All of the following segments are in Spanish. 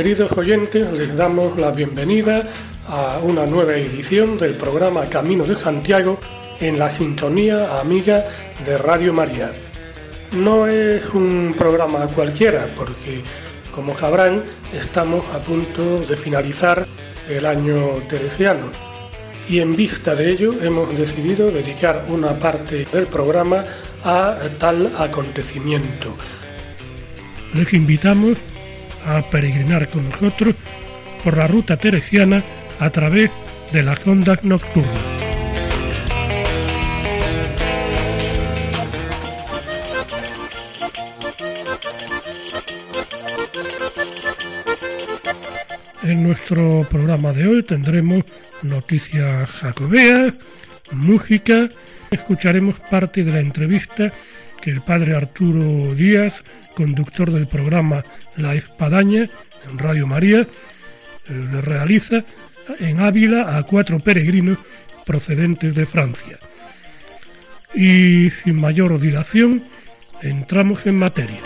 Queridos oyentes, les damos la bienvenida a una nueva edición del programa Camino de Santiago en la sintonía amiga de Radio María. No es un programa cualquiera porque, como sabrán, estamos a punto de finalizar el año teresiano y en vista de ello hemos decidido dedicar una parte del programa a tal acontecimiento. Les invitamos a peregrinar con nosotros por la ruta teresiana a través de las ondas nocturnas. En nuestro programa de hoy tendremos noticias jacobeas, música, escucharemos parte de la entrevista que el padre Arturo Díaz, conductor del programa La Espadaña en Radio María, eh, le realiza en Ávila a cuatro peregrinos procedentes de Francia. Y sin mayor dilación, entramos en materia.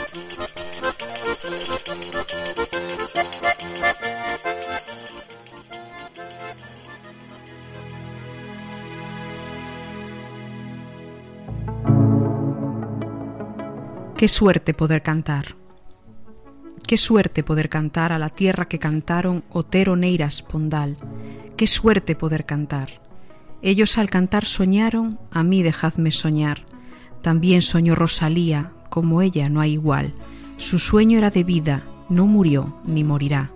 Qué suerte poder cantar. Qué suerte poder cantar a la tierra que cantaron Otero Neiras Pondal. Qué suerte poder cantar. Ellos al cantar soñaron, a mí dejadme soñar. También soñó Rosalía, como ella no hay igual. Su sueño era de vida, no murió ni morirá.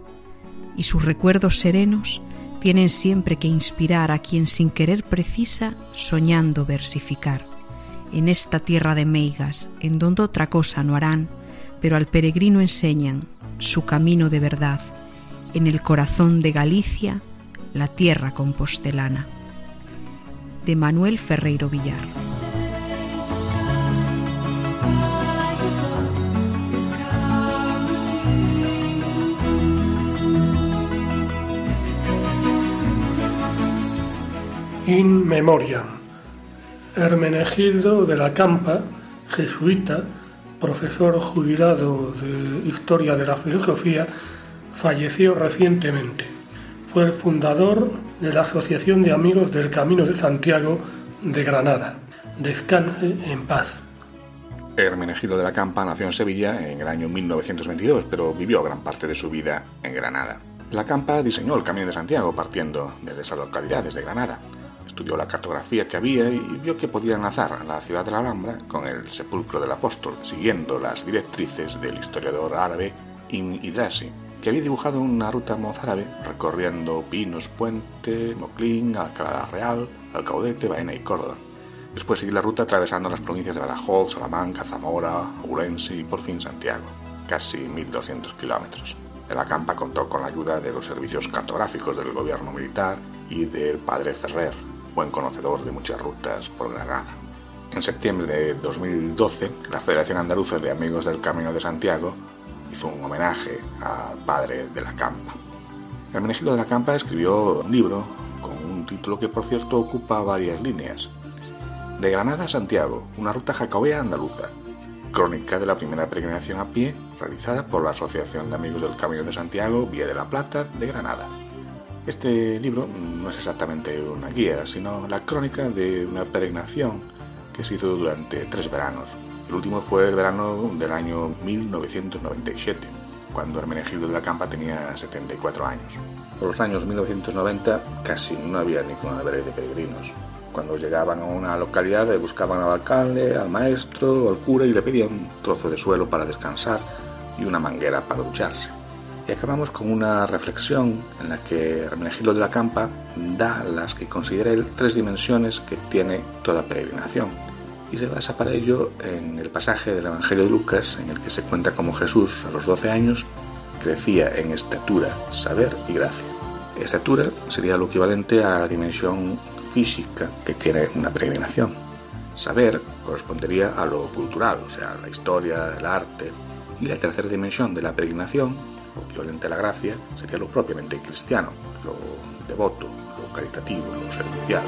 Y sus recuerdos serenos tienen siempre que inspirar a quien sin querer precisa, soñando versificar en esta tierra de meigas, en donde otra cosa no harán, pero al peregrino enseñan su camino de verdad, en el corazón de Galicia, la tierra compostelana. De Manuel Ferreiro Villar. In memoria. Hermenegildo de la Campa, jesuita, profesor jubilado de Historia de la Filosofía, falleció recientemente. Fue el fundador de la Asociación de Amigos del Camino de Santiago de Granada. Descanse en paz. Hermenegildo de la Campa nació en Sevilla en el año 1922, pero vivió gran parte de su vida en Granada. La Campa diseñó el Camino de Santiago partiendo desde esa localidad, desde Granada estudió la cartografía que había y vio que podía enlazar la ciudad de la Alhambra con el sepulcro del apóstol, siguiendo las directrices del historiador árabe Ibn Idrasi, que había dibujado una ruta mozárabe recorriendo Pinos, Puente, Moclín, Alcalá Real, Alcaudete, Baena y Córdoba. Después seguir la ruta atravesando las provincias de Badajoz, Salamanca, Zamora, Ourense y por fin Santiago, casi 1.200 kilómetros. El acampa contó con la ayuda de los servicios cartográficos del gobierno militar y del padre Ferrer, buen conocedor de muchas rutas por Granada. En septiembre de 2012, la Federación Andaluza de Amigos del Camino de Santiago hizo un homenaje al padre de la Campa. Hermenegildo de la Campa escribió un libro con un título que por cierto ocupa varias líneas. De Granada a Santiago, una ruta jacobea andaluza. Crónica de la primera peregrinación a pie realizada por la Asociación de Amigos del Camino de Santiago Vía de la Plata de Granada. Este libro no es exactamente una guía, sino la crónica de una peregrinación que se hizo durante tres veranos. El último fue el verano del año 1997, cuando Hermenegildo de la Campa tenía 74 años. Por los años 1990 casi no había ni con de peregrinos. Cuando llegaban a una localidad buscaban al alcalde, al maestro, al cura y le pedían un trozo de suelo para descansar y una manguera para ducharse. Y acabamos con una reflexión en la que Hermenegildo de la Campa da las que considera él tres dimensiones que tiene toda peregrinación. Y se basa para ello en el pasaje del Evangelio de Lucas en el que se cuenta cómo Jesús a los 12 años crecía en estatura, saber y gracia. Estatura sería lo equivalente a la dimensión física que tiene una peregrinación. Saber correspondería a lo cultural, o sea, la historia, el arte. Y la tercera dimensión de la peregrinación, lo equivalente la gracia, sería lo propiamente cristiano, lo devoto, lo caritativo, lo servicial.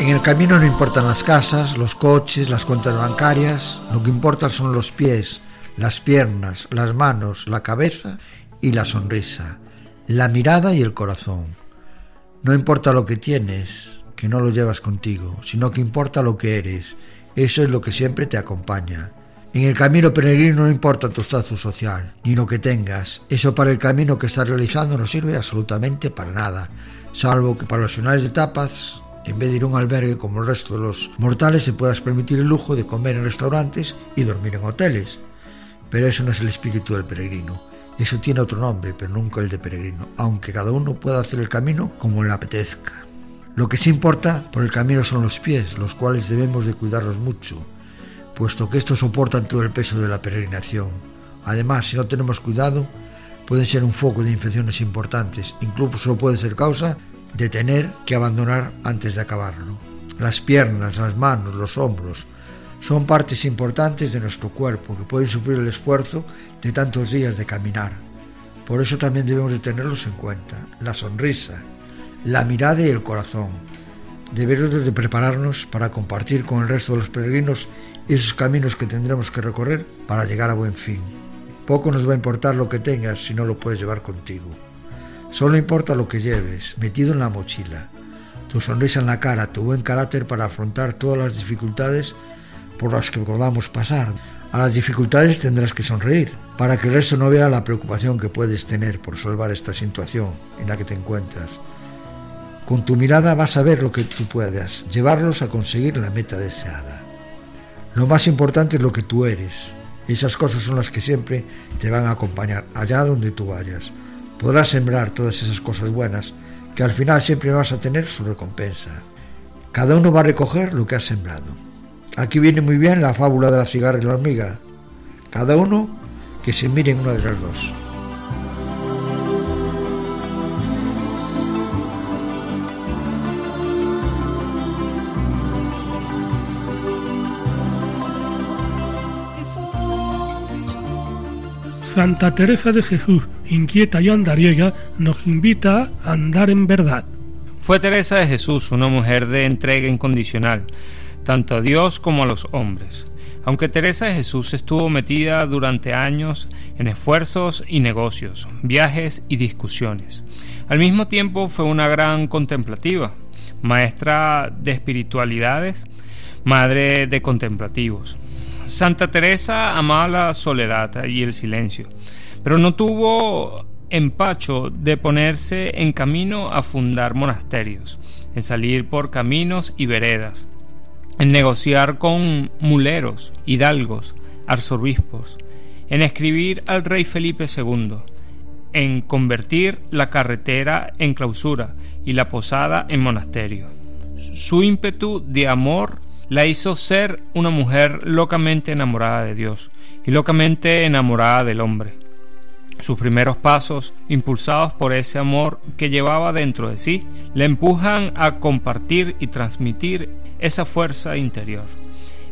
En el camino no importan las casas, los coches, las cuentas bancarias, lo que importa son los pies, las piernas, las manos, la cabeza y la sonrisa, la mirada y el corazón. No importa lo que tienes, que no lo llevas contigo, sino que importa lo que eres. Eso es lo que siempre te acompaña. En el camino peregrino no importa tu estatus social, ni lo que tengas. Eso para el camino que estás realizando no sirve absolutamente para nada, salvo que para los finales de etapas en vez de ir a un albergue como el resto de los mortales, se puedas permitir el lujo de comer en restaurantes y dormir en hoteles. Pero eso no es el espíritu del peregrino. Eso tiene otro nombre, pero nunca el de peregrino, aunque cada uno pueda hacer el camino como le apetezca. Lo que sí importa por el camino son los pies, los cuales debemos de cuidarlos mucho, puesto que estos soportan todo el peso de la peregrinación. Además, si no tenemos cuidado, pueden ser un foco de infecciones importantes, incluso puede ser causa de tener que abandonar antes de acabarlo. Las piernas, las manos, los hombros son partes importantes de nuestro cuerpo que pueden sufrir el esfuerzo de tantos días de caminar. Por eso también debemos de tenerlos en cuenta. La sonrisa, la mirada y el corazón. Debemos de prepararnos para compartir con el resto de los peregrinos esos caminos que tendremos que recorrer para llegar a buen fin. Poco nos va a importar lo que tengas si no lo puedes llevar contigo. Solo importa lo que lleves, metido en la mochila, tu sonrisa en la cara, tu buen carácter para afrontar todas las dificultades por las que podamos pasar. A las dificultades tendrás que sonreír, para que el resto no vea la preocupación que puedes tener por salvar esta situación en la que te encuentras. Con tu mirada vas a ver lo que tú puedas, llevarlos a conseguir la meta deseada. Lo más importante es lo que tú eres. Esas cosas son las que siempre te van a acompañar allá donde tú vayas podrás sembrar todas esas cosas buenas que al final siempre vas a tener su recompensa. Cada uno va a recoger lo que ha sembrado. Aquí viene muy bien la fábula de la cigarra y la hormiga. Cada uno que se mire en una de las dos. Santa Teresa de Jesús, inquieta y andariega, nos invita a andar en verdad. Fue Teresa de Jesús una mujer de entrega incondicional, tanto a Dios como a los hombres. Aunque Teresa de Jesús estuvo metida durante años en esfuerzos y negocios, viajes y discusiones, al mismo tiempo fue una gran contemplativa, maestra de espiritualidades, madre de contemplativos. Santa Teresa amaba la soledad y el silencio, pero no tuvo empacho de ponerse en camino a fundar monasterios, en salir por caminos y veredas, en negociar con muleros, hidalgos, arzobispos, en escribir al rey Felipe II, en convertir la carretera en clausura y la posada en monasterio. Su ímpetu de amor la hizo ser una mujer locamente enamorada de Dios y locamente enamorada del hombre. Sus primeros pasos, impulsados por ese amor que llevaba dentro de sí, le empujan a compartir y transmitir esa fuerza interior.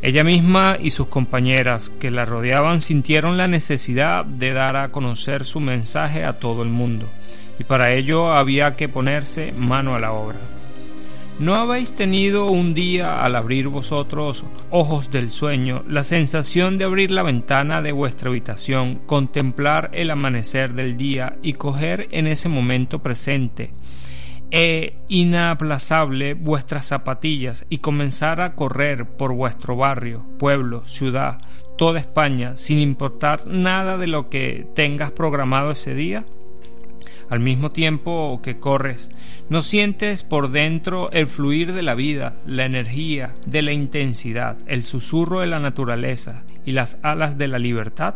Ella misma y sus compañeras que la rodeaban sintieron la necesidad de dar a conocer su mensaje a todo el mundo, y para ello había que ponerse mano a la obra. ¿No habéis tenido un día al abrir vosotros ojos del sueño la sensación de abrir la ventana de vuestra habitación, contemplar el amanecer del día y coger en ese momento presente e inaplazable vuestras zapatillas y comenzar a correr por vuestro barrio, pueblo, ciudad, toda España, sin importar nada de lo que tengas programado ese día? Al mismo tiempo que corres, ¿no sientes por dentro el fluir de la vida, la energía, de la intensidad, el susurro de la naturaleza y las alas de la libertad?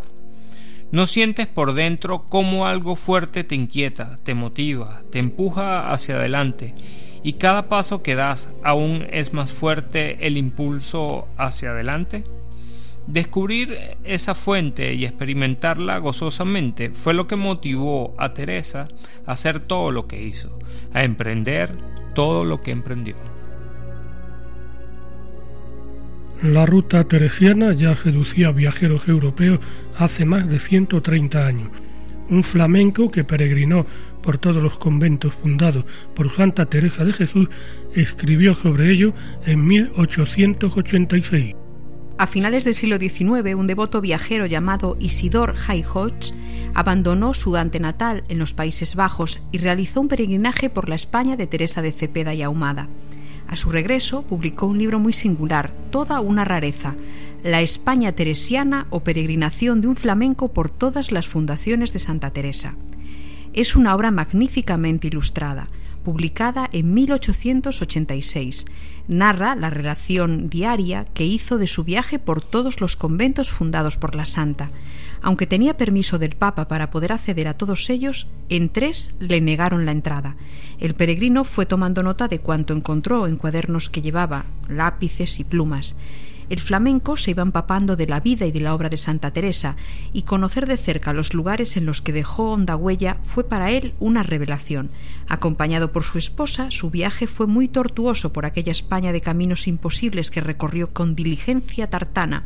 No sientes por dentro cómo algo fuerte te inquieta, te motiva, te empuja hacia adelante y cada paso que das aún es más fuerte el impulso hacia adelante? Descubrir esa fuente y experimentarla gozosamente fue lo que motivó a Teresa a hacer todo lo que hizo, a emprender todo lo que emprendió. La ruta teresiana ya seducía a viajeros europeos hace más de 130 años. Un flamenco que peregrinó por todos los conventos fundados por Santa Teresa de Jesús escribió sobre ello en 1886. A finales del siglo XIX, un devoto viajero llamado Isidor Hayhoch abandonó su antenatal en los Países Bajos y realizó un peregrinaje por la España de Teresa de Cepeda y Ahumada. A su regreso, publicó un libro muy singular, toda una rareza, La España Teresiana o Peregrinación de un flamenco por todas las fundaciones de Santa Teresa. Es una obra magníficamente ilustrada, publicada en 1886. Narra la relación diaria que hizo de su viaje por todos los conventos fundados por la Santa. Aunque tenía permiso del Papa para poder acceder a todos ellos, en tres le negaron la entrada. El peregrino fue tomando nota de cuanto encontró en cuadernos que llevaba, lápices y plumas. El flamenco se iba empapando de la vida y de la obra de Santa Teresa, y conocer de cerca los lugares en los que dejó honda huella fue para él una revelación. Acompañado por su esposa, su viaje fue muy tortuoso por aquella España de caminos imposibles que recorrió con diligencia tartana.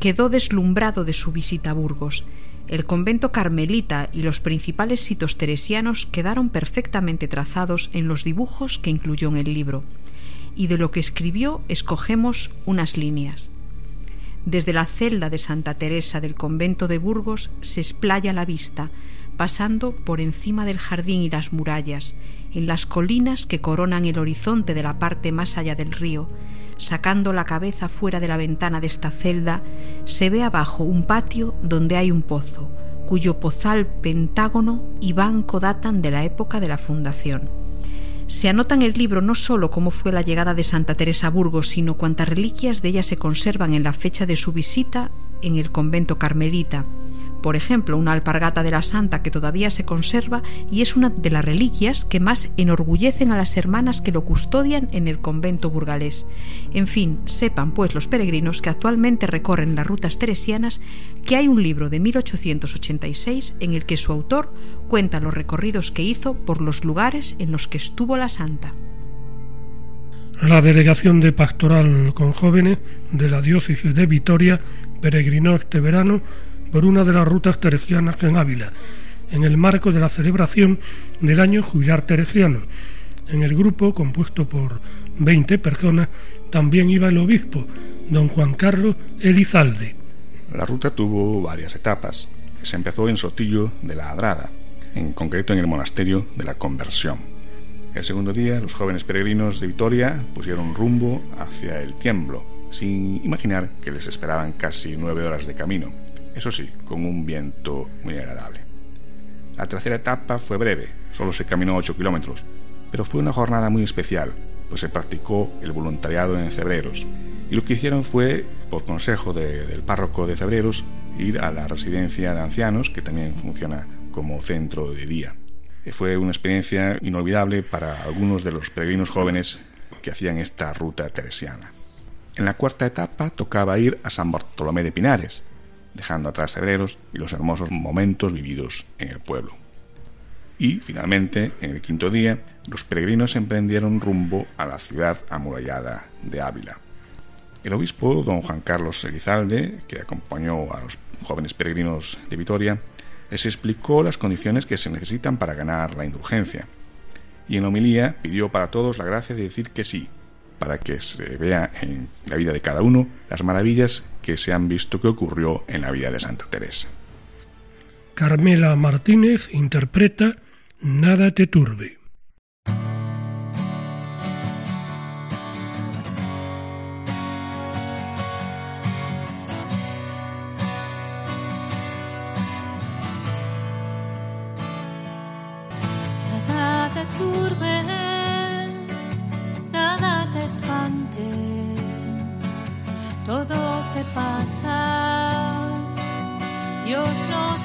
Quedó deslumbrado de su visita a Burgos. El convento carmelita y los principales sitios teresianos quedaron perfectamente trazados en los dibujos que incluyó en el libro y de lo que escribió escogemos unas líneas. Desde la celda de Santa Teresa del convento de Burgos se explaya la vista, pasando por encima del jardín y las murallas, en las colinas que coronan el horizonte de la parte más allá del río, sacando la cabeza fuera de la ventana de esta celda, se ve abajo un patio donde hay un pozo, cuyo pozal pentágono y banco datan de la época de la fundación. Se anota en el libro no sólo cómo fue la llegada de Santa Teresa a Burgos, sino cuántas reliquias de ella se conservan en la fecha de su visita en el convento carmelita, por ejemplo, una alpargata de la santa que todavía se conserva y es una de las reliquias que más enorgullecen a las hermanas que lo custodian en el convento burgalés. En fin, sepan pues los peregrinos que actualmente recorren las rutas teresianas que hay un libro de 1886 en el que su autor cuenta los recorridos que hizo por los lugares en los que estuvo la santa. La delegación de pastoral con jóvenes de la diócesis de Vitoria peregrinó este verano por una de las rutas teresianas en Ávila, en el marco de la celebración del año jubilar teresiano. En el grupo, compuesto por 20 personas, también iba el obispo, don Juan Carlos Elizalde. La ruta tuvo varias etapas. Se empezó en Sotillo de la Adrada, en concreto en el monasterio de la Conversión. El segundo día, los jóvenes peregrinos de Vitoria pusieron rumbo hacia el Tiemblo, sin imaginar que les esperaban casi nueve horas de camino eso sí, con un viento muy agradable. La tercera etapa fue breve, solo se caminó 8 kilómetros, pero fue una jornada muy especial, pues se practicó el voluntariado en Cebreros. Y lo que hicieron fue, por consejo del párroco de Cebreros, ir a la residencia de ancianos, que también funciona como centro de día. Fue una experiencia inolvidable para algunos de los peregrinos jóvenes que hacían esta ruta teresiana. En la cuarta etapa tocaba ir a San Bartolomé de Pinares, dejando atrás Cebreros y los hermosos momentos vividos en el pueblo. Y, finalmente, en el quinto día, los peregrinos emprendieron rumbo a la ciudad amurallada de Ávila. El obispo, don Juan Carlos Elizalde, que acompañó a los jóvenes peregrinos de Vitoria, les explicó las condiciones que se necesitan para ganar la indulgencia. Y en la homilía pidió para todos la gracia de decir que sí, para que se vea en la vida de cada uno las maravillas que se han visto que ocurrió en la vida de Santa Teresa. Carmela Martínez interpreta Nada te turbe.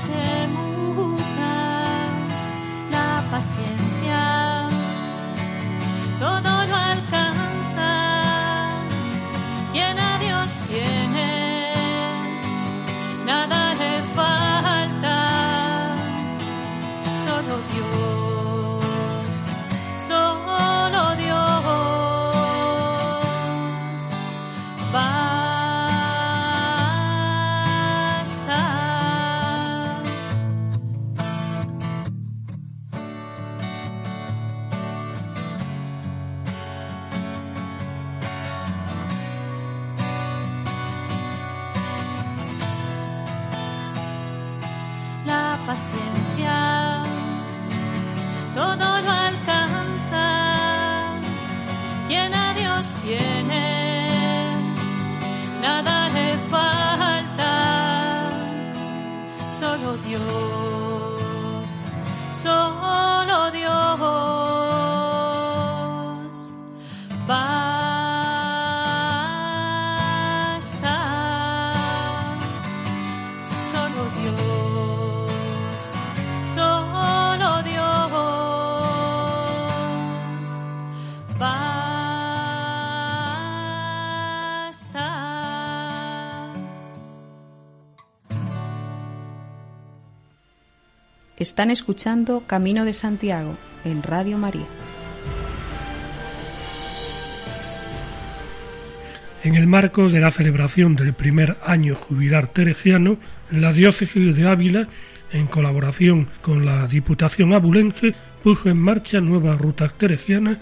Se muda, la paciencia todo lo alcanza. Quien a Dios tiene, Están escuchando Camino de Santiago en Radio María. En el marco de la celebración del primer año jubilar teregiano, la diócesis de Ávila, en colaboración con la Diputación Abulense, puso en marcha nuevas rutas teregianas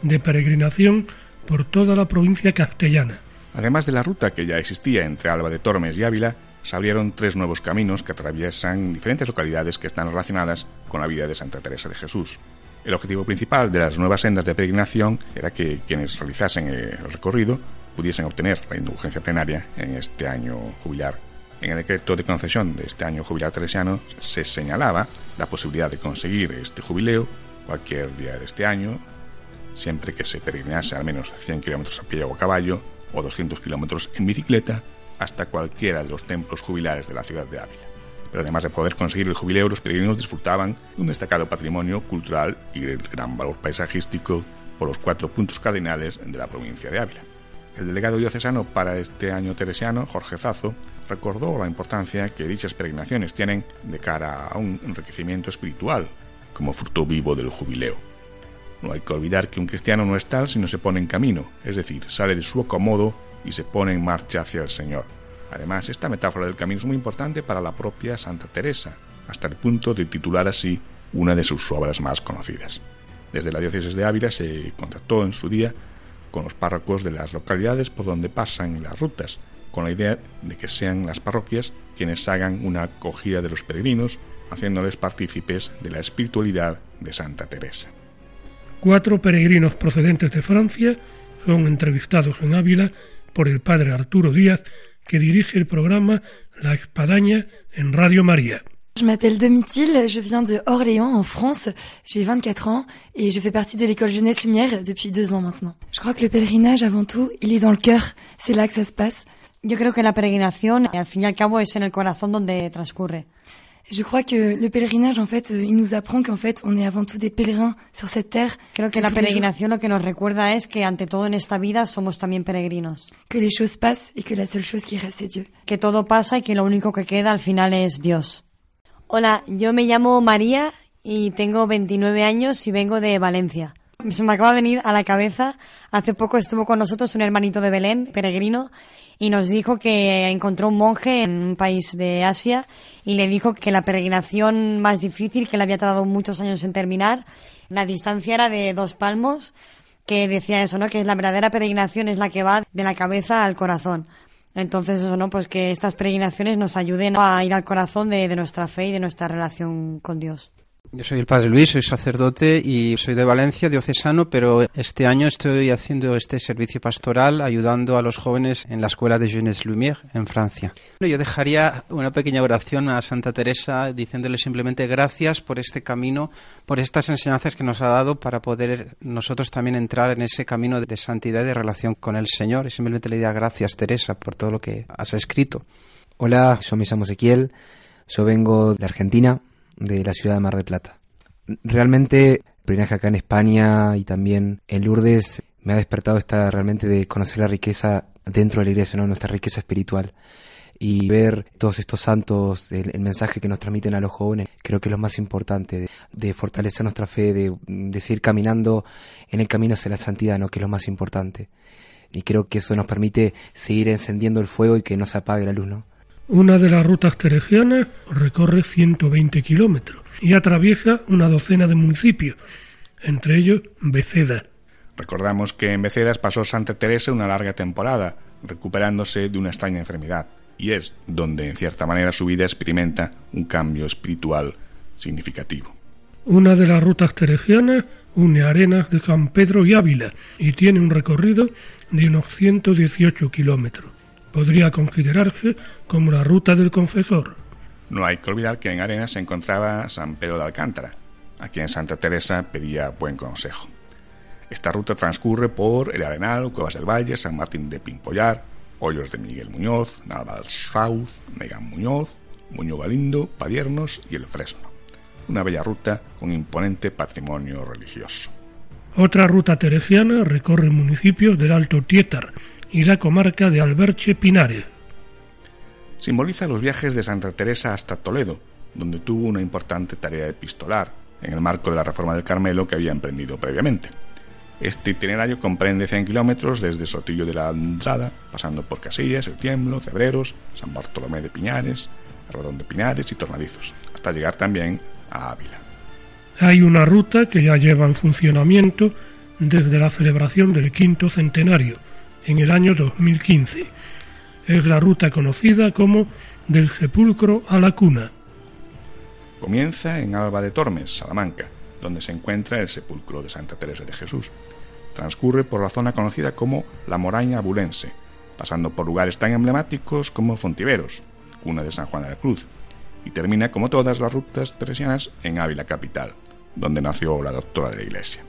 de peregrinación por toda la provincia castellana. Además de la ruta que ya existía entre Alba de Tormes y Ávila, se abrieron tres nuevos caminos que atraviesan diferentes localidades que están relacionadas con la vida de Santa Teresa de Jesús. El objetivo principal de las nuevas sendas de peregrinación era que quienes realizasen el recorrido pudiesen obtener la indulgencia plenaria en este año jubilar. En el decreto de concesión de este año jubilar teresiano se señalaba la posibilidad de conseguir este jubileo cualquier día de este año, siempre que se peregrinase al menos 100 kilómetros a pie o a caballo o 200 kilómetros en bicicleta hasta cualquiera de los templos jubilares de la ciudad de Ávila. Pero además de poder conseguir el jubileo, los peregrinos disfrutaban de un destacado patrimonio cultural y de gran valor paisajístico por los cuatro puntos cardinales de la provincia de Ávila. El delegado diocesano para este año teresiano, Jorge Zazo, recordó la importancia que dichas peregrinaciones tienen de cara a un enriquecimiento espiritual como fruto vivo del jubileo. No hay que olvidar que un cristiano no es tal si no se pone en camino, es decir, sale de su acomodo y se pone en marcha hacia el Señor. Además, esta metáfora del camino es muy importante para la propia Santa Teresa, hasta el punto de titular así una de sus obras más conocidas. Desde la diócesis de Ávila se contactó en su día con los párrocos de las localidades por donde pasan las rutas, con la idea de que sean las parroquias quienes hagan una acogida de los peregrinos, haciéndoles partícipes de la espiritualidad de Santa Teresa. Cuatro peregrinos procedentes de Francia son entrevistados en Ávila por el padre Arturo Díaz, que dirige el programa La Espadaña en Radio María. Je m'appelle Domitil, je viens de Orléans en France, j'ai 24 ans et je fais partie de l'école Jeunesse Lumière depuis deux ans maintenant. Je crois que le pèlerinage avant tout, il est dans le cœur, c'est là que ça se passe. Yo creo que la peregrinación, al fin y al cabo, es en el corazón donde transcurre. Je crois que le pèlerinage, en fait, euh, il nous apprend qu'en fait, on est avant tout des pèlerins sur cette terre. Creo que la peregrinación lo que nos recuerda es que ante todo en esta vida somos también peregrinos. que les choses passent et que la seule chose qui reste, c'est Dieu. Que todo pasa y que lo único que queda al final es Dios. Hola, yo me llamo María y tengo 29 años y vengo de Valencia. Se me acaba de venir a la cabeza, hace poco estuvo con nosotros un hermanito de Belén, peregrino, y nos dijo que encontró un monje en un país de Asia y le dijo que la peregrinación más difícil, que le había tardado muchos años en terminar, la distancia era de dos palmos, que decía eso, ¿no? Que la verdadera peregrinación es la que va de la cabeza al corazón. Entonces eso, ¿no? Pues que estas peregrinaciones nos ayuden a ir al corazón de, de nuestra fe y de nuestra relación con Dios. Yo soy el Padre Luis, soy sacerdote y soy de Valencia, diocesano, pero este año estoy haciendo este servicio pastoral ayudando a los jóvenes en la escuela de Jeunesse Lumière en Francia. Yo dejaría una pequeña oración a Santa Teresa diciéndole simplemente gracias por este camino, por estas enseñanzas que nos ha dado para poder nosotros también entrar en ese camino de santidad y de relación con el Señor. Y simplemente le diría gracias Teresa por todo lo que has escrito. Hola, me llamo Ezequiel, Yo vengo de Argentina, de la ciudad de Mar del Plata. Realmente, el peregrinaje acá en España y también en Lourdes me ha despertado esta realmente de conocer la riqueza dentro de la iglesia, nuestra riqueza espiritual. Y ver todos estos santos, el, mensaje que nos transmiten a los jóvenes, creo que es lo más importante, de, de fortalecer nuestra fe, de, de seguir caminando en el camino hacia la santidad, ¿no? que es lo más importante. Y creo que eso nos permite seguir encendiendo el fuego y que no se apague la luz, ¿no? Una de las rutas teresianas recorre 120 kilómetros y atraviesa una docena de municipios, entre ellos Beceda. Recordamos que en Becedas pasó Santa Teresa una larga temporada, recuperándose de una extraña enfermedad, y es donde en cierta manera su vida experimenta un cambio espiritual significativo. Una de las rutas teresianas une Arenas de San Pedro y Ávila y tiene un recorrido de unos 118 kilómetros. Podría considerarse como la ruta del confesor. No hay que olvidar que en Arenas se encontraba San Pedro de Alcántara, a quien Santa Teresa pedía buen consejo. Esta ruta transcurre por El Arenal, Cuevas del Valle, San Martín de Pimpollar, Hoyos de Miguel Muñoz, Naval South, Megan Muñoz, Muñoz Galindo, Padiernos y El Fresno. Una bella ruta con imponente patrimonio religioso. Otra ruta teresiana recorre municipios del Alto Tietar y la comarca de Alberche Pinares. Simboliza los viajes de Santa Teresa hasta Toledo, donde tuvo una importante tarea epistolar, en el marco de la reforma del Carmelo que había emprendido previamente. Este itinerario comprende 100 kilómetros desde Sotillo de la Andrada, pasando por Casillas, El Tiemblo, Cebreros, San Bartolomé de Piñares, Rodón de Pinares y Tornadizos, hasta llegar también a Ávila. Hay una ruta que ya lleva en funcionamiento desde la celebración del quinto centenario, en el año 2015. Es la ruta conocida como del sepulcro a la cuna. Comienza en Alba de Tormes, Salamanca, donde se encuentra el sepulcro de Santa Teresa de Jesús. Transcurre por la zona conocida como la Moraña Abulense, pasando por lugares tan emblemáticos como Fontiveros, cuna de San Juan de la Cruz, y termina, como todas las rutas teresianas, en Ávila capital, donde nació la doctora de la Iglesia.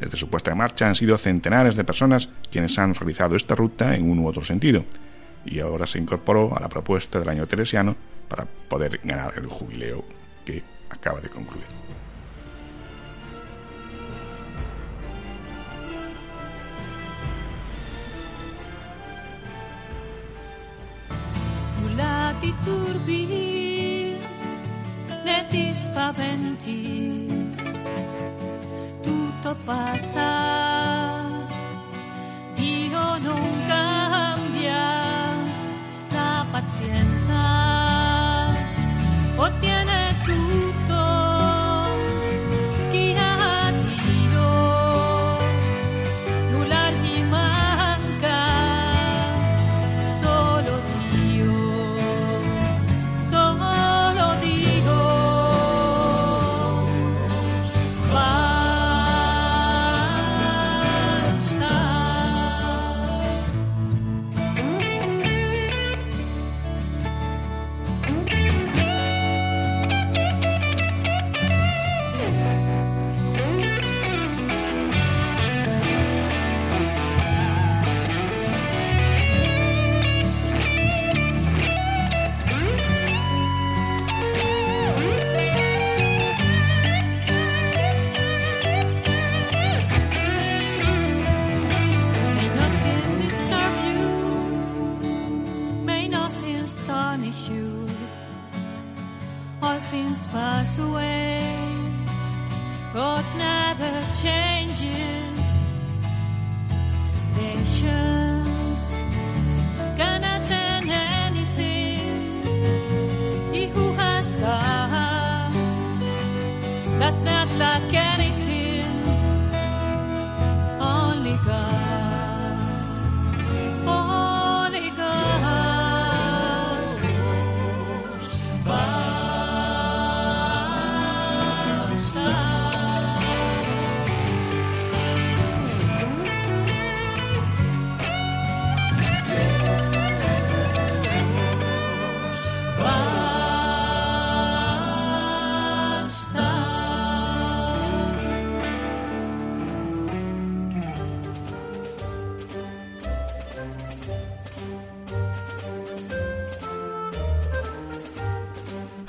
Desde su puesta en marcha han sido centenares de personas quienes han realizado esta ruta en un u otro sentido, y ahora se incorporó a la propuesta del año teresiano para poder ganar el jubileo que acaba de concluir. Tutto passa, Dio non cambia, la pazienza ottiene tutto,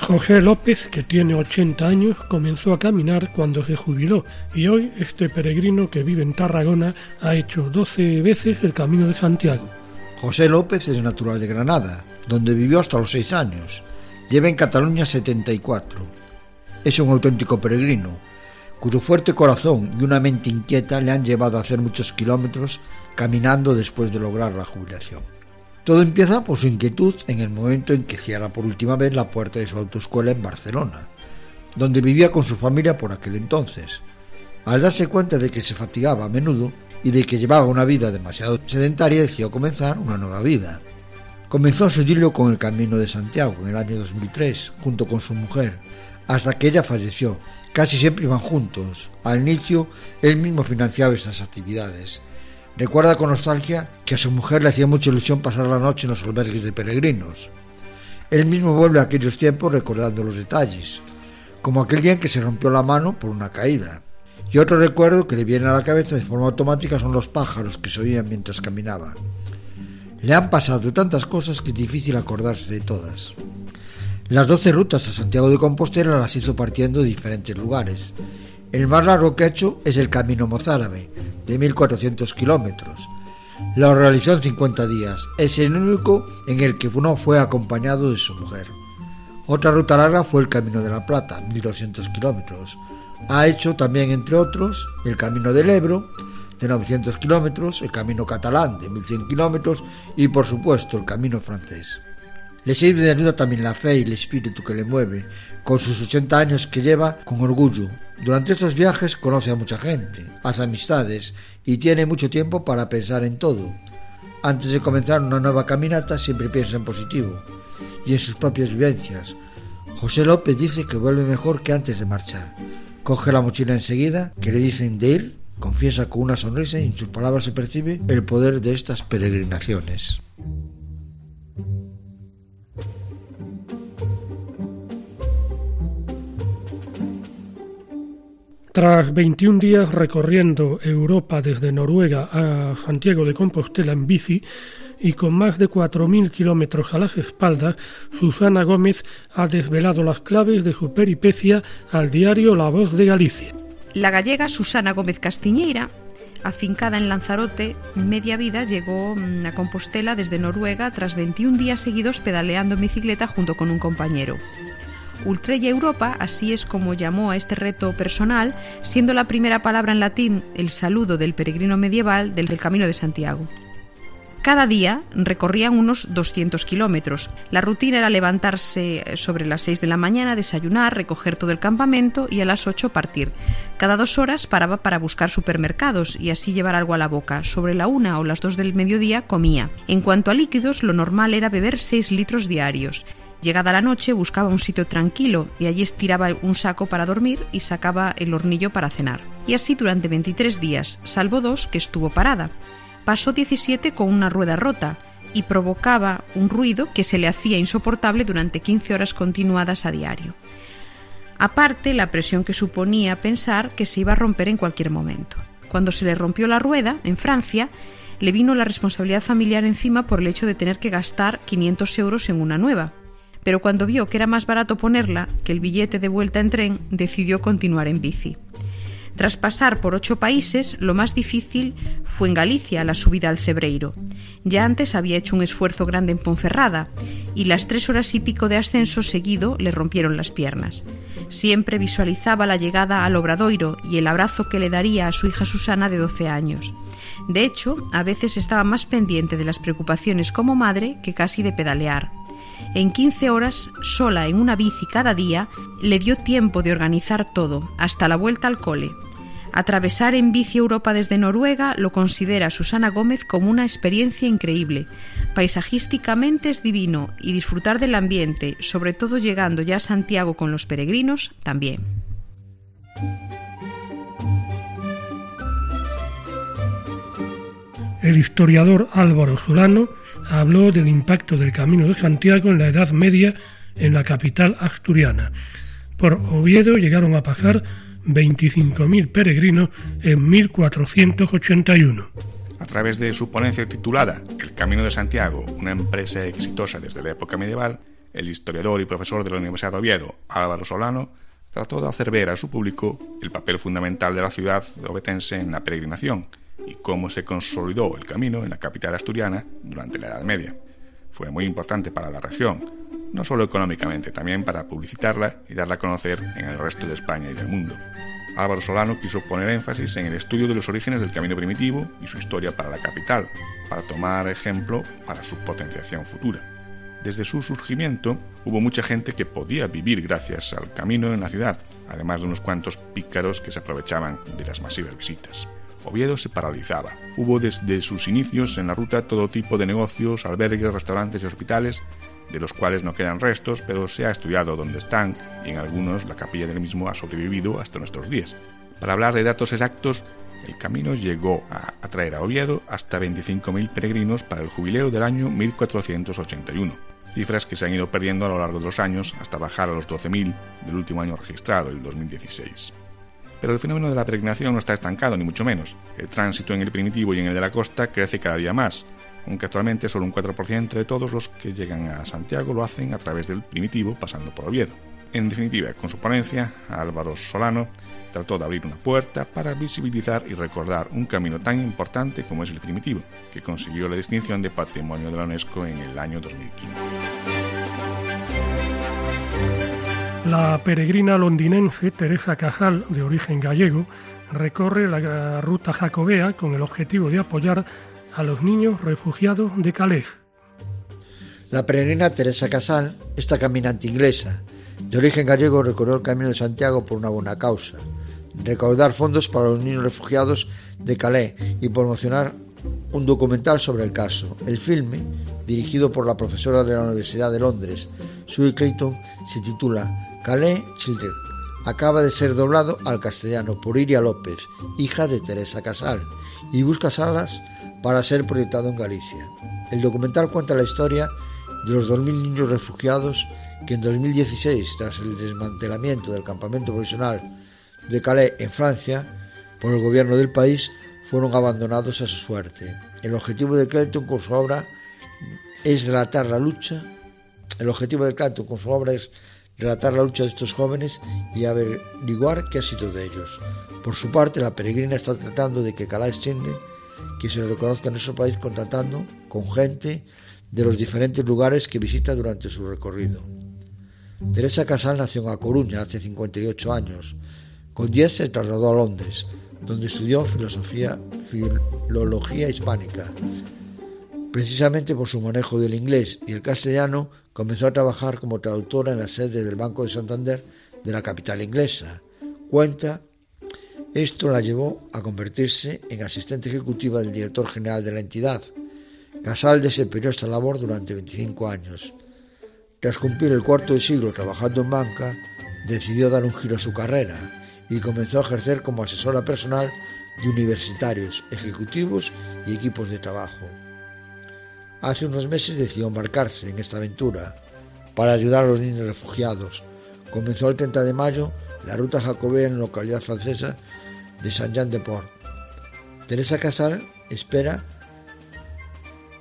José López, que tiene 80 años, comenzó a caminar cuando se jubiló y hoy este peregrino que vive en Tarragona ha hecho 12 veces el Camino de Santiago. José López es natural de Granada, donde vivió hasta los 6 años. Lleva en Cataluña 74. Es un auténtico peregrino, cuyo fuerte corazón y una mente inquieta le han llevado a hacer muchos kilómetros caminando después de lograr la jubilación. Todo empieza por su inquietud en el momento en que cierra por última vez la puerta de su autoescuela en Barcelona, donde vivía con su familia por aquel entonces. Al darse cuenta de que se fatigaba a menudo y de que llevaba una vida demasiado sedentaria, decidió comenzar una nueva vida. Comenzó su idilio con el Camino de Santiago en el año 2003, junto con su mujer, hasta que ella falleció. Casi siempre iban juntos. Al inicio, él mismo financiaba esas actividades. Recuerda con nostalgia que a su mujer le hacía mucha ilusión pasar la noche en los albergues de peregrinos. Él mismo vuelve a aquellos tiempos recordando los detalles, como aquel día en que se rompió la mano por una caída. Y otro recuerdo que le viene a la cabeza de forma automática son los pájaros que se oían mientras caminaba. Le han pasado tantas cosas que es difícil acordarse de todas. Las doce rutas a Santiago de Compostela las hizo partiendo de diferentes lugares. El más largo que ha hecho es el Camino Mozárabe, de 1400 kilómetros. Lo realizó en 50 días. Es el único en el que no fue acompañado de su mujer. Otra ruta larga fue el Camino de la Plata, 1200 kilómetros. Ha hecho también, entre otros, el Camino del Ebro, de 900 kilómetros, el Camino Catalán, de 1100 kilómetros, y por supuesto el Camino francés. Le sirve de ayuda también la fe y el espíritu que le mueve, con sus 80 años que lleva con orgullo. Durante estos viajes conoce a mucha gente, hace amistades y tiene mucho tiempo para pensar en todo. Antes de comenzar una nueva caminata siempre piensa en positivo y en sus propias vivencias. José López dice que vuelve mejor que antes de marchar. Coge la mochila enseguida, que le dicen de ir, confiesa con una sonrisa y en sus palabras se percibe el poder de estas peregrinaciones. Tras 21 días recorriendo Europa desde Noruega a Santiago de Compostela en bici y con más de 4.000 kilómetros a las espaldas, Susana Gómez ha desvelado las claves de su peripecia al diario La Voz de Galicia. La gallega Susana Gómez Castiñeira, afincada en Lanzarote, media vida llegó mm, a Compostela desde Noruega tras 21 días seguidos pedaleando en bicicleta junto con un compañero. Ultrella Europa, así es como llamó a este reto personal, siendo la primera palabra en latín el saludo del peregrino medieval del Camino de Santiago. Cada día recorrían unos 200 kilómetros. La rutina era levantarse sobre las 6 de la mañana, desayunar, recoger todo el campamento y a las 8 partir. Cada dos horas paraba para buscar supermercados y así llevar algo a la boca. Sobre la una o las 2 del mediodía comía. En cuanto a líquidos, lo normal era beber 6 litros diarios. Llegada la noche buscaba un sitio tranquilo y allí estiraba un saco para dormir y sacaba el hornillo para cenar. Y así durante 23 días, salvo dos que estuvo parada. Pasó 17 con una rueda rota y provocaba un ruido que se le hacía insoportable durante 15 horas continuadas a diario. Aparte, la presión que suponía pensar que se iba a romper en cualquier momento. Cuando se le rompió la rueda, en Francia, le vino la responsabilidad familiar encima por el hecho de tener que gastar 500 euros en una nueva, pero cuando vio que era más barato ponerla que el billete de vuelta en tren, decidió continuar en bici. Tras pasar por ocho países, lo más difícil fue en Galicia la subida al Cebreiro. Ya antes había hecho un esfuerzo grande en Ponferrada y las tres horas y pico de ascenso seguido le rompieron las piernas. Siempre visualizaba la llegada al Obradoiro y el abrazo que le daría a su hija Susana de 12 años. De hecho, a veces estaba más pendiente de las preocupaciones como madre que casi de pedalear. En 15 horas, sola en una bici cada día, le dio tiempo de organizar todo, hasta la vuelta al cole. Atravesar en bici Europa desde Noruega lo considera Susana Gómez como una experiencia increíble. Paisajísticamente es divino y disfrutar del ambiente, sobre todo llegando ya a Santiago con los peregrinos, también. El historiador Álvaro Solano habló del impacto del Camino de Santiago en la Edad Media en la capital asturiana. Por Oviedo llegaron a pasar 25.000 peregrinos en 1481. A través de su ponencia titulada El Camino de Santiago, una empresa exitosa desde la época medieval, el historiador y profesor de la Universidad de Oviedo, Álvaro Solano, trató de hacer ver a su público el papel fundamental de la ciudad obetense en la peregrinación y cómo se consolidó el camino en la capital asturiana durante la Edad Media. Fue muy importante para la región, no solo económicamente, también para publicitarla y darla a conocer en el resto de España y del mundo. Álvaro Solano quiso poner énfasis en el estudio de los orígenes del camino primitivo y su historia para la capital, para tomar ejemplo para su potenciación futura. Desde su surgimiento hubo mucha gente que podía vivir gracias al camino en la ciudad, además de unos cuantos pícaros que se aprovechaban de las masivas visitas. Oviedo se paralizaba. Hubo desde sus inicios en la ruta todo tipo de negocios, albergues, restaurantes y hospitales, de los cuales no quedan restos, pero se ha estudiado dónde están y en algunos la capilla del mismo ha sobrevivido hasta nuestros días. Para hablar de datos exactos, el camino llegó a atraer a Oviedo hasta 25.000 peregrinos para el jubileo del año 1481, cifras que se han ido perdiendo a lo largo de los años hasta bajar a los 12.000 del último año registrado, el 2016. Pero el fenómeno de la peregrinación no está estancado, ni mucho menos. El tránsito en el primitivo y en el de la costa crece cada día más, aunque actualmente solo un 4% de todos los que llegan a Santiago lo hacen a través del primitivo pasando por Oviedo. En definitiva, con su ponencia, Álvaro Solano trató de abrir una puerta para visibilizar y recordar un camino tan importante como es el primitivo, que consiguió la distinción de Patrimonio de la UNESCO en el año 2015. La peregrina londinense Teresa Cajal, de origen gallego, recorre la ruta jacobea con el objetivo de apoyar a los niños refugiados de Calais. La peregrina Teresa Casal, esta caminante inglesa, de origen gallego, recorrió el Camino de Santiago por una buena causa, recaudar fondos para los niños refugiados de Calais y promocionar un documental sobre el caso. El filme, dirigido por la profesora de la Universidad de Londres, Sue Clayton, se titula Calais Children. Acaba de ser doblado al castellano por Iria López, hija de Teresa Casal, y busca salas para ser proyectado en Galicia. El documental cuenta la historia de los 2.000 niños refugiados que en 2016, tras el desmantelamiento del campamento provisional de Calais en Francia por el gobierno del país, fueron abandonados a su suerte. El objetivo de Clayton con su obra es relatar la lucha. El objetivo de Clayton con su obra es relatar la lucha de estos jóvenes y averiguar qué ha sido de ellos. Por su parte, la peregrina está tratando de que Calais Chende, que se le reconozca en nuestro país, contactando con gente de los diferentes lugares que visita durante su recorrido. Teresa Casal nació en A Coruña hace 58 años. Con 10 se trasladó a Londres, donde estudió filosofía, filología hispánica. Precisamente por su manejo del inglés y el castellano, comenzó a trabajar como traductora en la sede del Banco de Santander de la capital inglesa. Cuenta, esto la llevó a convertirse en asistente ejecutiva del director general de la entidad. Casal desempeñó esta labor durante 25 años. Tras cumplir el cuarto de siglo trabajando en banca, decidió dar un giro a su carrera y comenzó a ejercer como asesora personal de universitarios, ejecutivos y equipos de trabajo. Hace unos meses decidió embarcarse en esta aventura para ayudar a los niños refugiados. Comenzó el 30 de mayo la ruta jacobea en la localidad francesa de Saint-Jean-de-Port. Teresa Casal espera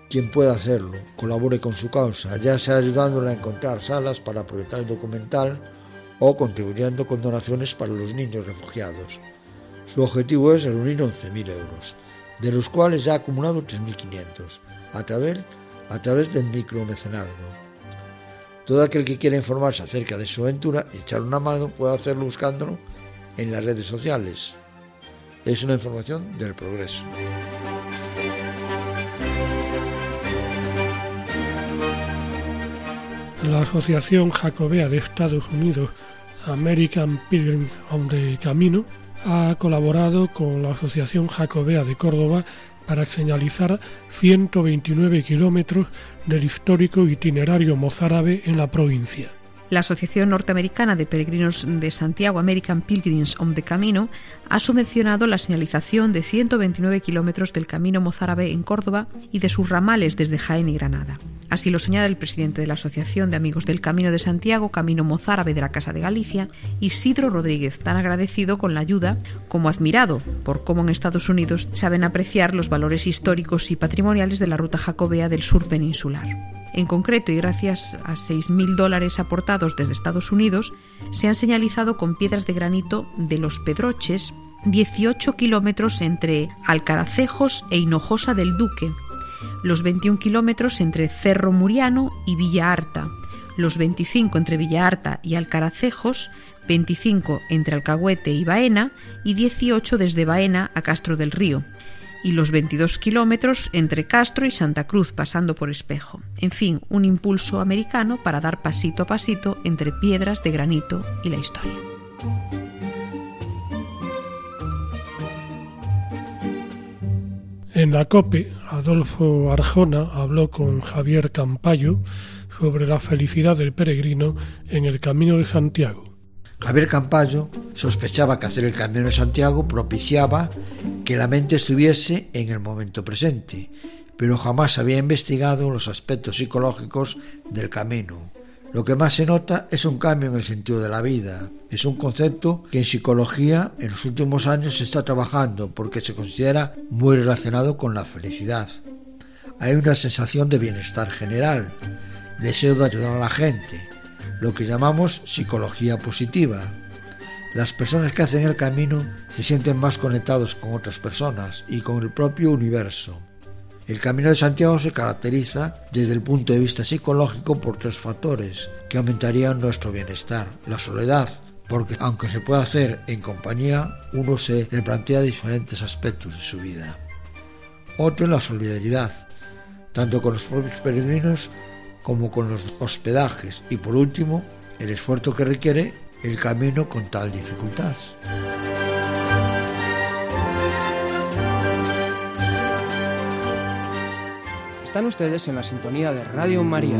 quien pueda hacerlo, colabore con su causa, ya sea ayudándola a encontrar salas para proyectar el documental o contribuyendo con donaciones para los niños refugiados. Su objetivo es reunir 11.000 euros, de los cuales ya ha acumulado 3.500 a través, a través del micromecenazgo. Todo aquel que quiera informarse acerca de su aventura y echar una mano puede hacerlo buscándolo en las redes sociales. Es una información del progreso. La Asociación Jacobea de Estados Unidos, American Pilgrims on the Camino, ha colaborado con la Asociación Jacobea de Córdoba para señalizar 129 kilómetros del histórico itinerario mozárabe en la provincia. La Asociación Norteamericana de Peregrinos de Santiago, American Pilgrims on the Camino, ha subvencionado la señalización de 129 kilómetros del camino mozárabe en Córdoba y de sus ramales desde Jaén y Granada. Así lo señala el presidente de la Asociación de Amigos del Camino de Santiago, Camino Mozárabe de la Casa de Galicia, Isidro Rodríguez, tan agradecido con la ayuda como admirado por cómo en Estados Unidos saben apreciar los valores históricos y patrimoniales de la ruta jacobea del sur peninsular. En concreto, y gracias a 6.000 dólares aportados desde Estados Unidos, se han señalizado con piedras de granito de los Pedroches 18 kilómetros entre Alcaracejos e Hinojosa del Duque, los 21 kilómetros entre Cerro Muriano y Villa Arta, los 25 entre Villa Arta y Alcaracejos, 25 entre Alcahuete y Baena y 18 desde Baena a Castro del Río y los 22 kilómetros entre Castro y Santa Cruz pasando por Espejo. En fin, un impulso americano para dar pasito a pasito entre piedras de granito y la historia. En la COPE, Adolfo Arjona habló con Javier Campayo sobre la felicidad del peregrino en el Camino de Santiago. Javier Campayo sospechaba que hacer el Camino de Santiago propiciaba que la mente estuviese en el momento presente, pero jamás había investigado los aspectos psicológicos del camino. Lo que más se nota es un cambio en el sentido de la vida. Es un concepto que en psicología en los últimos años se está trabajando porque se considera muy relacionado con la felicidad. Hay una sensación de bienestar general, deseo de ayudar a la gente, lo que llamamos psicología positiva. Las personas que hacen el camino se sienten más conectados con otras personas y con el propio universo. El Camino de Santiago se caracteriza desde el punto de vista psicológico por tres factores que aumentarían nuestro bienestar. La soledad, porque aunque se pueda hacer en compañía, uno se replantea diferentes aspectos de su vida. Otro la solidaridad, tanto con los propios peregrinos como con los hospedajes. Y por último, el esfuerzo que requiere el camino con tal dificultad. Están ustedes en la sintonía de Radio María.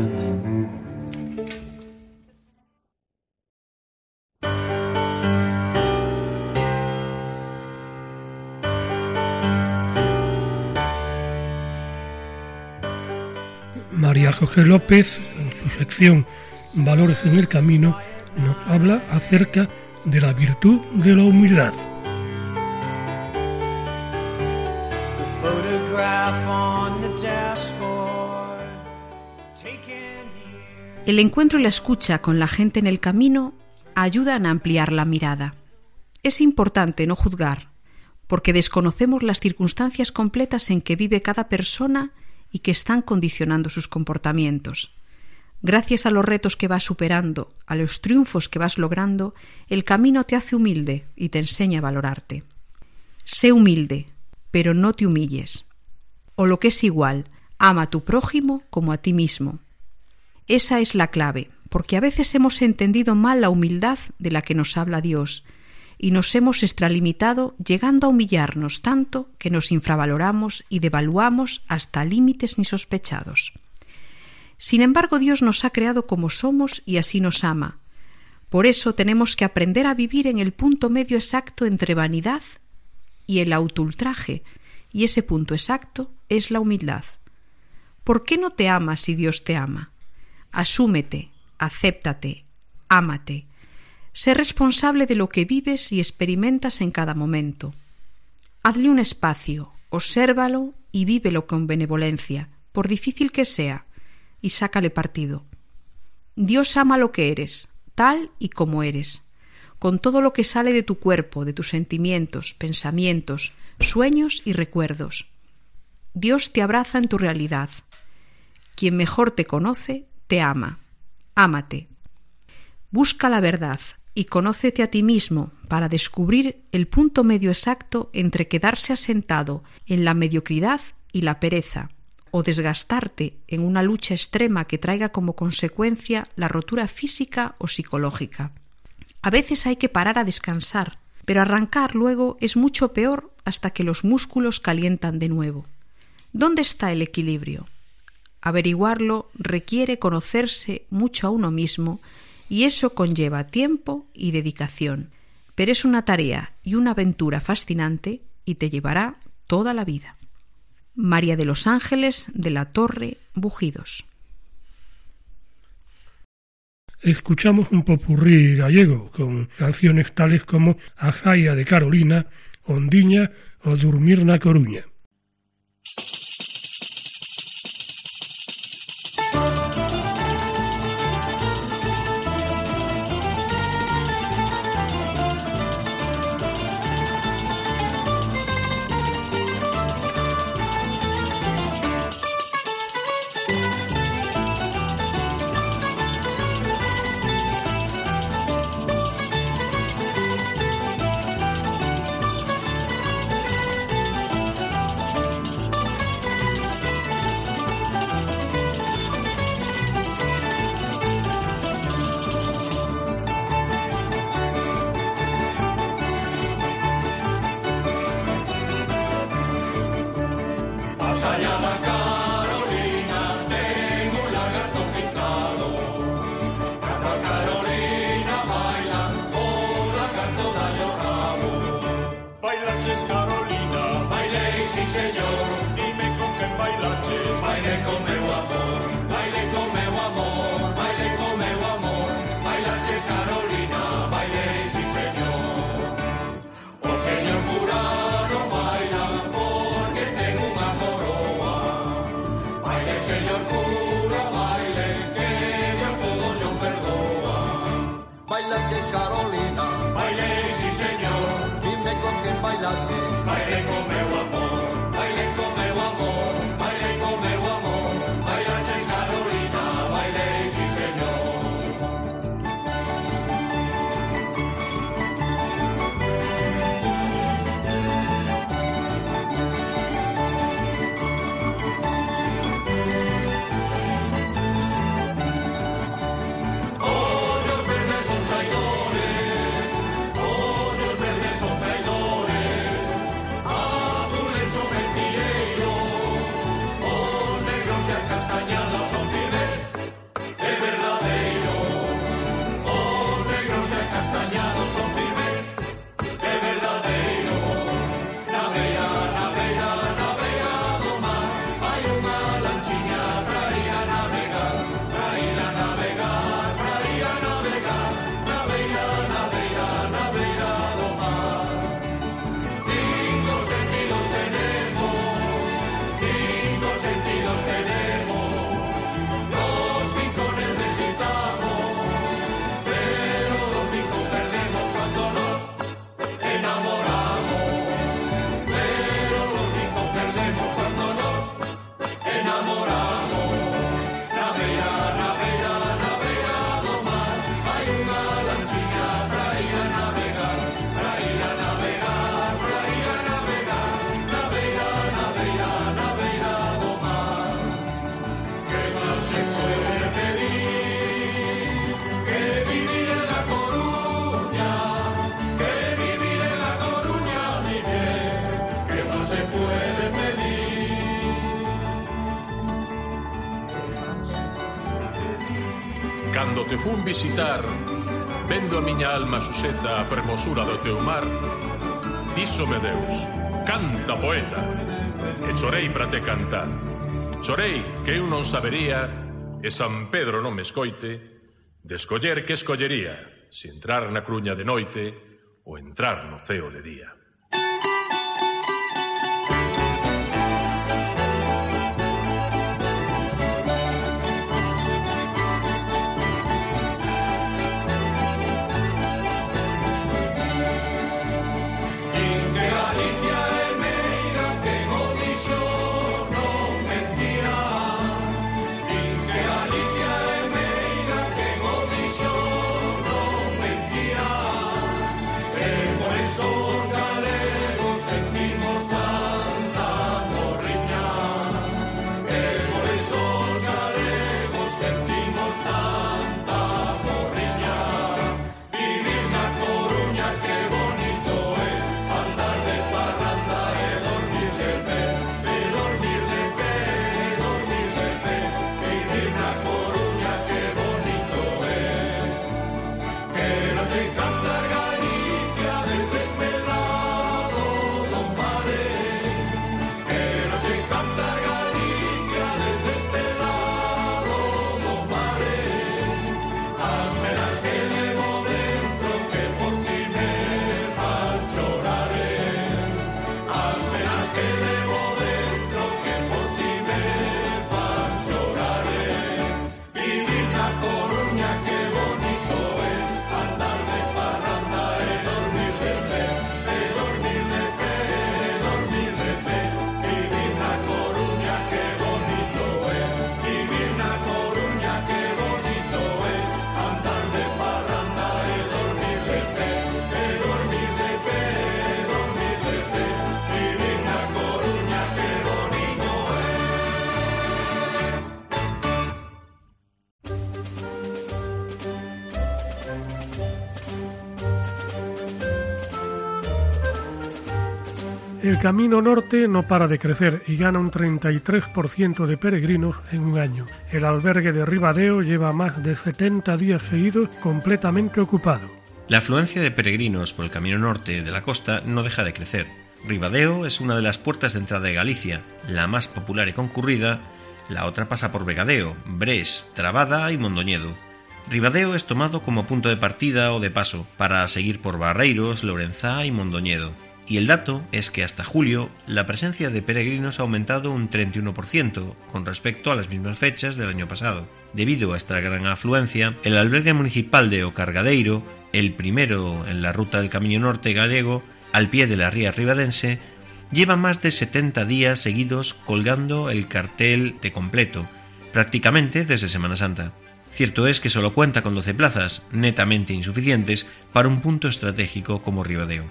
María José López, en su sección Valores en el Camino, nos habla acerca de la virtud de la humildad. El encuentro y la escucha con la gente en el camino ayudan a ampliar la mirada. Es importante no juzgar, porque desconocemos las circunstancias completas en que vive cada persona y que están condicionando sus comportamientos. Gracias a los retos que vas superando, a los triunfos que vas logrando, el camino te hace humilde y te enseña a valorarte. Sé humilde, pero no te humilles. O lo que es igual, ama a tu prójimo como a ti mismo. Esa es la clave, porque a veces hemos entendido mal la humildad de la que nos habla Dios, y nos hemos extralimitado llegando a humillarnos tanto que nos infravaloramos y devaluamos hasta límites ni sospechados. Sin embargo, Dios nos ha creado como somos y así nos ama. Por eso tenemos que aprender a vivir en el punto medio exacto entre vanidad y el autoultraje, y ese punto exacto es la humildad. ¿Por qué no te amas si Dios te ama? Asúmete, acéptate, ámate. Sé responsable de lo que vives y experimentas en cada momento. Hazle un espacio, obsérvalo y vívelo con benevolencia, por difícil que sea, y sácale partido. Dios ama lo que eres, tal y como eres, con todo lo que sale de tu cuerpo, de tus sentimientos, pensamientos, sueños y recuerdos. Dios te abraza en tu realidad. Quien mejor te conoce, te ama. Ámate. Busca la verdad y conócete a ti mismo para descubrir el punto medio exacto entre quedarse asentado en la mediocridad y la pereza, o desgastarte en una lucha extrema que traiga como consecuencia la rotura física o psicológica. A veces hay que parar a descansar, pero arrancar luego es mucho peor hasta que los músculos calientan de nuevo. ¿Dónde está el equilibrio? Averiguarlo requiere conocerse mucho a uno mismo y eso conlleva tiempo y dedicación, pero es una tarea y una aventura fascinante y te llevará toda la vida. María de los Ángeles de la Torre Bujidos. Escuchamos un popurrí gallego con canciones tales como Ajaia de Carolina, Ondiña o Durmirna Coruña. visitar. Vendo a miña alma suseta a fermosura do teu mar. Dísome Deus Canta, poeta E chorei para te cantar. Chorei que eu non sabería E San Pedro non me escoite De escoller que escollería Se entrar na cruña de noite Ou entrar no ceo de día. El Camino Norte no para de crecer y gana un 33% de peregrinos en un año. El albergue de Ribadeo lleva más de 70 días seguidos completamente ocupado. La afluencia de peregrinos por el camino norte de la costa no deja de crecer. Ribadeo es una de las puertas de entrada de Galicia, la más popular y concurrida. La otra pasa por Vegadeo, Bres, Trabada y Mondoñedo. Ribadeo es tomado como punto de partida o de paso para seguir por Barreiros, Lorenzá y Mondoñedo. Y el dato es que hasta julio la presencia de peregrinos ha aumentado un 31% con respecto a las mismas fechas del año pasado. Debido a esta gran afluencia, el albergue municipal de Ocargadeiro, el primero en la ruta del Camino Norte gallego, al pie de la ría ribadense, lleva más de 70 días seguidos colgando el cartel de completo, prácticamente desde Semana Santa. Cierto es que solo cuenta con 12 plazas, netamente insuficientes para un punto estratégico como Ribadeo.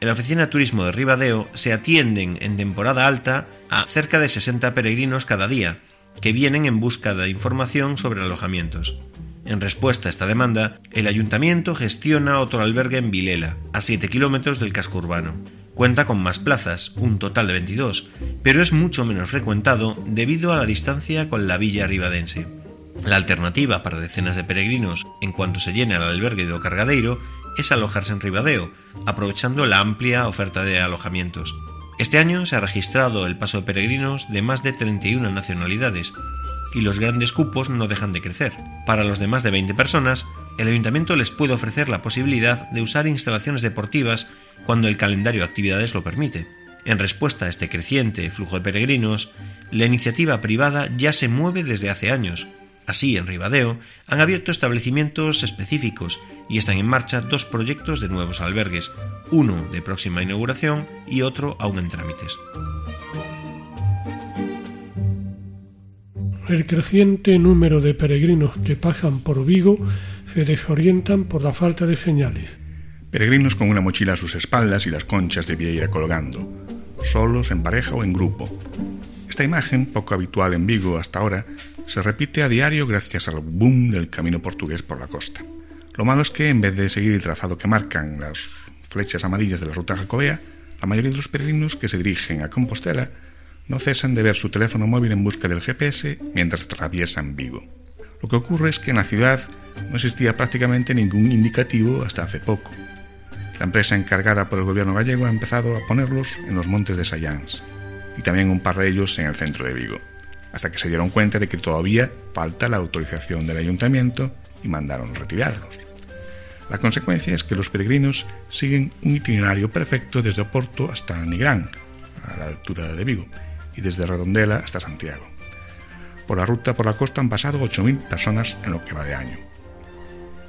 En la oficina turismo de Ribadeo se atienden en temporada alta a cerca de 60 peregrinos cada día, que vienen en busca de información sobre alojamientos. En respuesta a esta demanda, el ayuntamiento gestiona otro albergue en Vilela, a 7 kilómetros del casco urbano. Cuenta con más plazas, un total de 22, pero es mucho menos frecuentado debido a la distancia con la villa ribadense. La alternativa para decenas de peregrinos en cuanto se llene el albergue de Ocargadeiro es alojarse en Ribadeo, aprovechando la amplia oferta de alojamientos. Este año se ha registrado el paso de peregrinos de más de 31 nacionalidades y los grandes cupos no dejan de crecer. Para los de más de 20 personas, el ayuntamiento les puede ofrecer la posibilidad de usar instalaciones deportivas cuando el calendario de actividades lo permite. En respuesta a este creciente flujo de peregrinos, la iniciativa privada ya se mueve desde hace años. Así, en Ribadeo, han abierto establecimientos específicos y están en marcha dos proyectos de nuevos albergues, uno de próxima inauguración y otro aún en trámites. El creciente número de peregrinos que pasan por Vigo se desorientan por la falta de señales. Peregrinos con una mochila a sus espaldas y las conchas de vieira colgando, solos, en pareja o en grupo. Esta imagen, poco habitual en Vigo hasta ahora, se repite a diario gracias al boom del camino portugués por la costa. Lo malo es que, en vez de seguir el trazado que marcan las flechas amarillas de la ruta jacobea, la mayoría de los peregrinos que se dirigen a Compostela no cesan de ver su teléfono móvil en busca del GPS mientras atraviesan Vigo. Lo que ocurre es que en la ciudad no existía prácticamente ningún indicativo hasta hace poco. La empresa encargada por el gobierno gallego ha empezado a ponerlos en los montes de Sayans y también un par de ellos en el centro de Vigo, hasta que se dieron cuenta de que todavía falta la autorización del ayuntamiento y mandaron retirarlos. La consecuencia es que los peregrinos siguen un itinerario perfecto desde Oporto hasta Nigrán, a la altura de Vigo, y desde Redondela hasta Santiago. Por la ruta por la costa han pasado 8.000 personas en lo que va de año.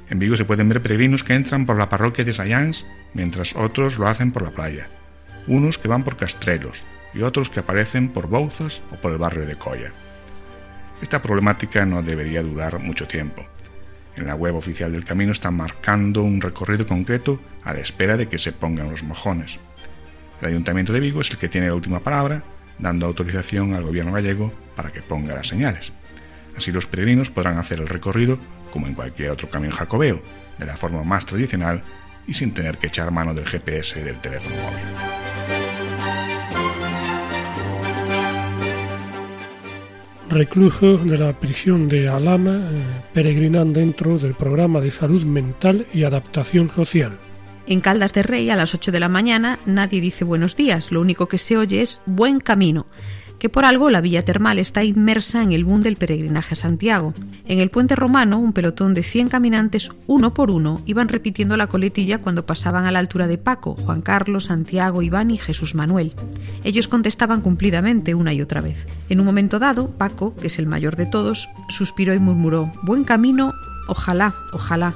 En Vigo se pueden ver peregrinos que entran por la parroquia de Sayans, mientras otros lo hacen por la playa, unos que van por Castrelos y otros que aparecen por Bouzas o por el barrio de Coya. Esta problemática no debería durar mucho tiempo. En la web oficial del camino están marcando un recorrido concreto a la espera de que se pongan los mojones. El Ayuntamiento de Vigo es el que tiene la última palabra, dando autorización al gobierno gallego para que ponga las señales. Así los peregrinos podrán hacer el recorrido como en cualquier otro camino jacobeo, de la forma más tradicional y sin tener que echar mano del GPS del teléfono móvil. Reclusos de la prisión de Alama eh, peregrinan dentro del programa de salud mental y adaptación social. En Caldas de Rey, a las 8 de la mañana, nadie dice buenos días, lo único que se oye es buen camino. Que por algo la villa termal está inmersa en el boom del peregrinaje a Santiago. En el puente romano, un pelotón de 100 caminantes, uno por uno, iban repitiendo la coletilla cuando pasaban a la altura de Paco, Juan Carlos, Santiago, Iván y Jesús Manuel. Ellos contestaban cumplidamente una y otra vez. En un momento dado, Paco, que es el mayor de todos, suspiró y murmuró, Buen camino, ojalá, ojalá.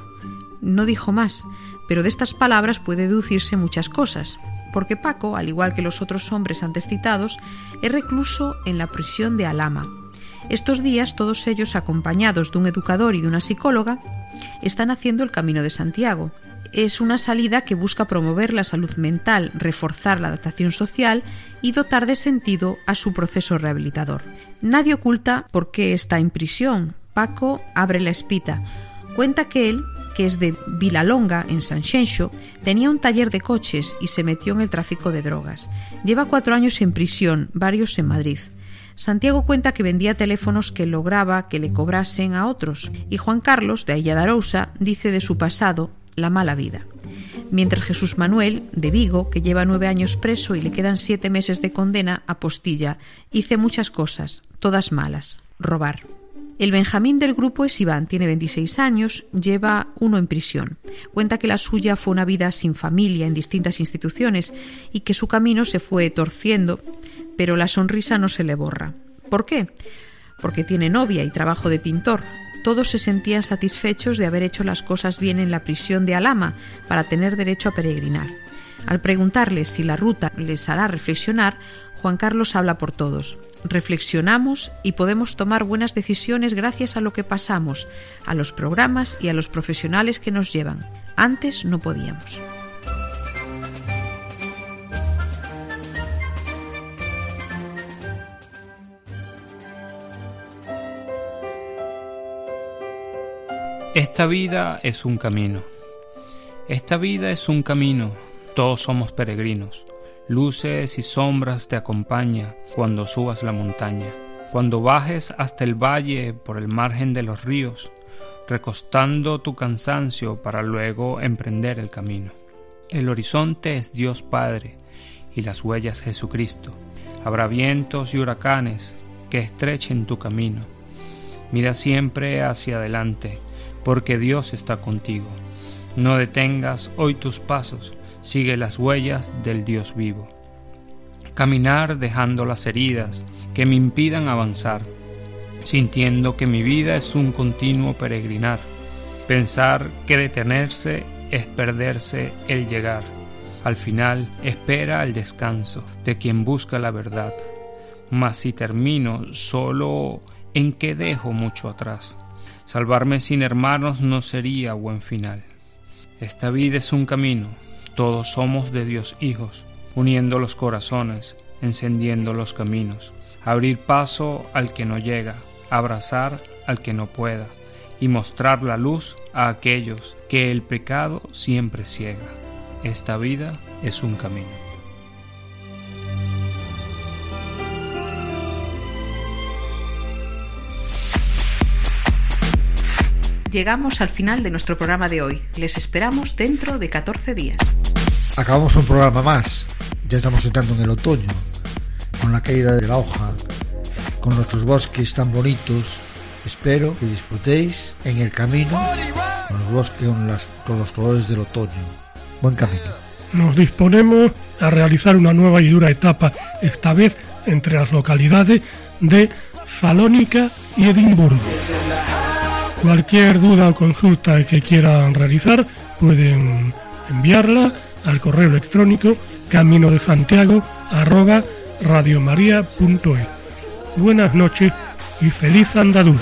No dijo más, pero de estas palabras puede deducirse muchas cosas porque Paco, al igual que los otros hombres antes citados, es recluso en la prisión de Alama. Estos días, todos ellos, acompañados de un educador y de una psicóloga, están haciendo el Camino de Santiago. Es una salida que busca promover la salud mental, reforzar la adaptación social y dotar de sentido a su proceso rehabilitador. Nadie oculta por qué está en prisión. Paco abre la espita. Cuenta que él, que es de Vilalonga, en San Xenxo, tenía un taller de coches y se metió en el tráfico de drogas. Lleva cuatro años en prisión, varios en Madrid. Santiago cuenta que vendía teléfonos que lograba que le cobrasen a otros, y Juan Carlos, de Ayadarousa, dice de su pasado la mala vida. Mientras Jesús Manuel, de Vigo, que lleva nueve años preso y le quedan siete meses de condena, apostilla, hice muchas cosas, todas malas. Robar. El Benjamín del grupo es Iván, tiene 26 años, lleva uno en prisión. Cuenta que la suya fue una vida sin familia en distintas instituciones y que su camino se fue torciendo, pero la sonrisa no se le borra. ¿Por qué? Porque tiene novia y trabajo de pintor. Todos se sentían satisfechos de haber hecho las cosas bien en la prisión de Alama para tener derecho a peregrinar. Al preguntarles si la ruta les hará reflexionar, Juan Carlos habla por todos. Reflexionamos y podemos tomar buenas decisiones gracias a lo que pasamos, a los programas y a los profesionales que nos llevan. Antes no podíamos. Esta vida es un camino. Esta vida es un camino. Todos somos peregrinos. Luces y sombras te acompaña cuando subas la montaña, cuando bajes hasta el valle por el margen de los ríos, recostando tu cansancio para luego emprender el camino. El horizonte es Dios Padre y las huellas Jesucristo. Habrá vientos y huracanes que estrechen tu camino. Mira siempre hacia adelante, porque Dios está contigo. No detengas hoy tus pasos, sigue las huellas del Dios vivo. Caminar dejando las heridas que me impidan avanzar, sintiendo que mi vida es un continuo peregrinar. Pensar que detenerse es perderse el llegar. Al final espera el descanso de quien busca la verdad. Mas si termino solo en que dejo mucho atrás. Salvarme sin hermanos no sería buen final. Esta vida es un camino, todos somos de Dios hijos, uniendo los corazones, encendiendo los caminos, abrir paso al que no llega, abrazar al que no pueda, y mostrar la luz a aquellos que el pecado siempre ciega. Esta vida es un camino. Llegamos al final de nuestro programa de hoy. Les esperamos dentro de 14 días. Acabamos un programa más. Ya estamos entrando en el otoño, con la caída de la hoja, con nuestros bosques tan bonitos. Espero que disfrutéis en el camino con los bosques con, las, con los colores del otoño. Buen camino. Nos disponemos a realizar una nueva y dura etapa, esta vez entre las localidades de Salónica y Edimburgo. Cualquier duda o consulta que quieran realizar pueden enviarla al correo electrónico camino de Santiago arroba radiomaria.es. Buenas noches y feliz andadura.